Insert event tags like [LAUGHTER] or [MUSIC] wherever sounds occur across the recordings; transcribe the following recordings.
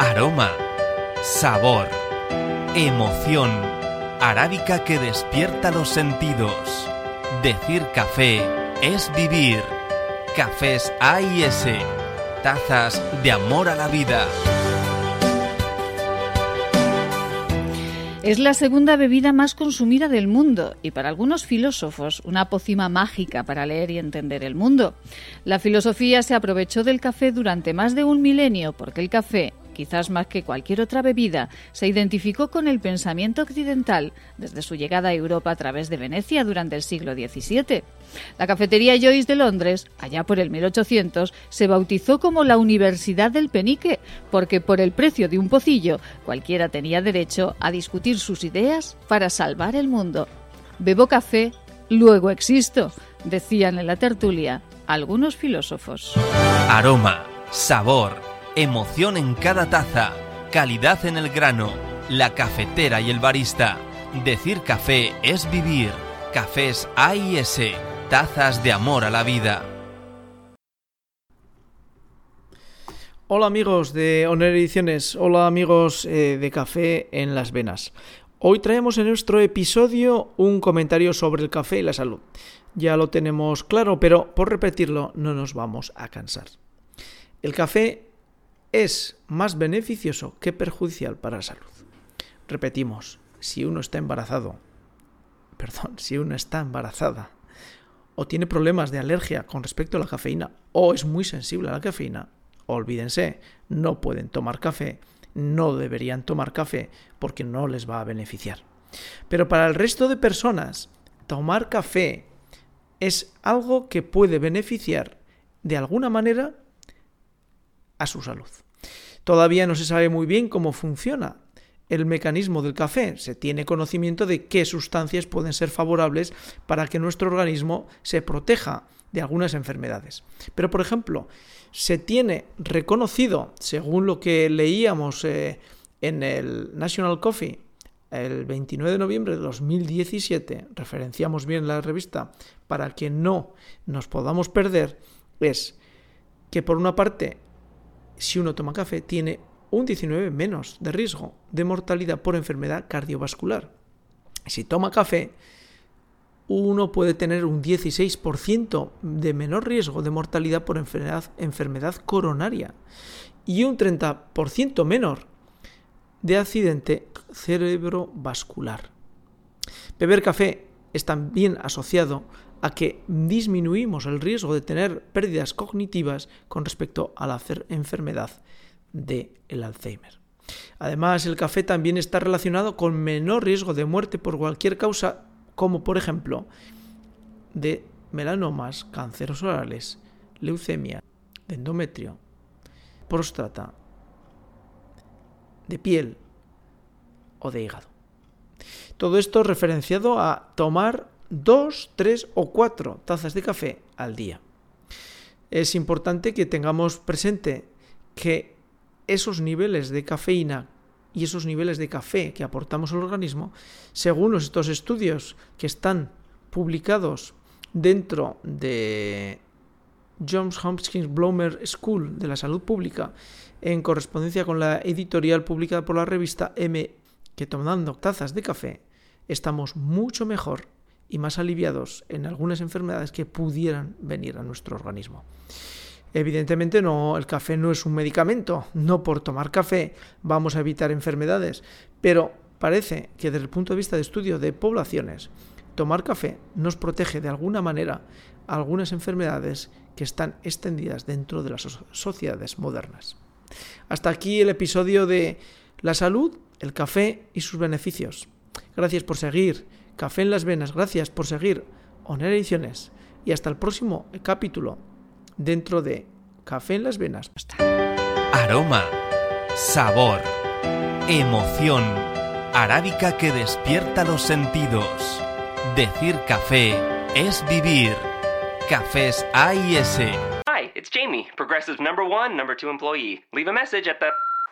Aroma, sabor, emoción, arábica que despierta los sentidos. Decir café es vivir. Cafés A y S, tazas de amor a la vida. Es la segunda bebida más consumida del mundo y para algunos filósofos una pócima mágica para leer y entender el mundo. La filosofía se aprovechó del café durante más de un milenio porque el café, quizás más que cualquier otra bebida, se identificó con el pensamiento occidental desde su llegada a Europa a través de Venecia durante el siglo XVII. La cafetería Joyce de Londres, allá por el 1800, se bautizó como la Universidad del Penique, porque por el precio de un pocillo cualquiera tenía derecho a discutir sus ideas para salvar el mundo. Bebo café, luego existo, decían en la tertulia algunos filósofos. Aroma, sabor, emoción en cada taza, calidad en el grano, la cafetera y el barista. Decir café es vivir. Cafés A y S, tazas de amor a la vida. Hola amigos de Honor Ediciones, hola amigos eh, de Café en las Venas. Hoy traemos en nuestro episodio un comentario sobre el café y la salud. Ya lo tenemos claro, pero por repetirlo no nos vamos a cansar. El café es más beneficioso que perjudicial para la salud. Repetimos, si uno está embarazado, [LAUGHS] perdón, si uno está embarazada o tiene problemas de alergia con respecto a la cafeína o es muy sensible a la cafeína, olvídense, no pueden tomar café, no deberían tomar café porque no les va a beneficiar. Pero para el resto de personas, tomar café es algo que puede beneficiar de alguna manera a su salud. Todavía no se sabe muy bien cómo funciona el mecanismo del café. Se tiene conocimiento de qué sustancias pueden ser favorables para que nuestro organismo se proteja de algunas enfermedades. Pero, por ejemplo, se tiene reconocido, según lo que leíamos eh, en el National Coffee, el 29 de noviembre de 2017, referenciamos bien la revista para que no nos podamos perder, es que por una parte, si uno toma café, tiene un 19 menos de riesgo de mortalidad por enfermedad cardiovascular. Si toma café, uno puede tener un 16% de menor riesgo de mortalidad por enfermedad, enfermedad coronaria y un 30% menor de accidente cerebrovascular. Beber café es también asociado a que disminuimos el riesgo de tener pérdidas cognitivas con respecto a la enfermedad del el Alzheimer. Además, el café también está relacionado con menor riesgo de muerte por cualquier causa como por ejemplo de melanomas, cánceres orales, leucemia, de endometrio, próstata, de piel o de hígado. Todo esto referenciado a tomar dos, tres o cuatro tazas de café al día. Es importante que tengamos presente que esos niveles de cafeína y esos niveles de café que aportamos al organismo, según estos estudios que están publicados dentro de Johns Hopkins Blomer School de la Salud Pública, en correspondencia con la editorial publicada por la revista M, que tomando tazas de café estamos mucho mejor y más aliviados en algunas enfermedades que pudieran venir a nuestro organismo. Evidentemente no, el café no es un medicamento, no por tomar café vamos a evitar enfermedades, pero parece que desde el punto de vista de estudio de poblaciones, tomar café nos protege de alguna manera algunas enfermedades que están extendidas dentro de las sociedades modernas. Hasta aquí el episodio de la salud, el café y sus beneficios. Gracias por seguir Café en las Venas, gracias por seguir Honor Ediciones y hasta el próximo capítulo dentro de Café en las Venas. aroma, sabor, emoción, arábica que despierta los sentidos. Decir café es vivir. Cafés A y S. Hi, it's Jamie, Progressive number one, number two employee. Leave a message at the.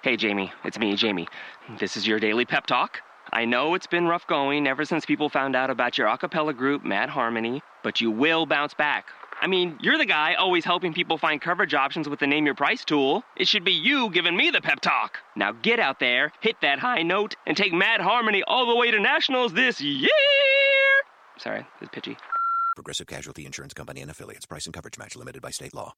Hey, Jamie, it's me, Jamie. This is your daily pep talk. I know it's been rough going ever since people found out about your a cappella group, Mad Harmony, but you will bounce back. I mean, you're the guy always helping people find coverage options with the Name Your Price tool. It should be you giving me the pep talk. Now get out there, hit that high note, and take Mad Harmony all the way to nationals this year. Sorry, it's pitchy. Progressive Casualty Insurance Company and affiliates. Price and coverage match limited by state law.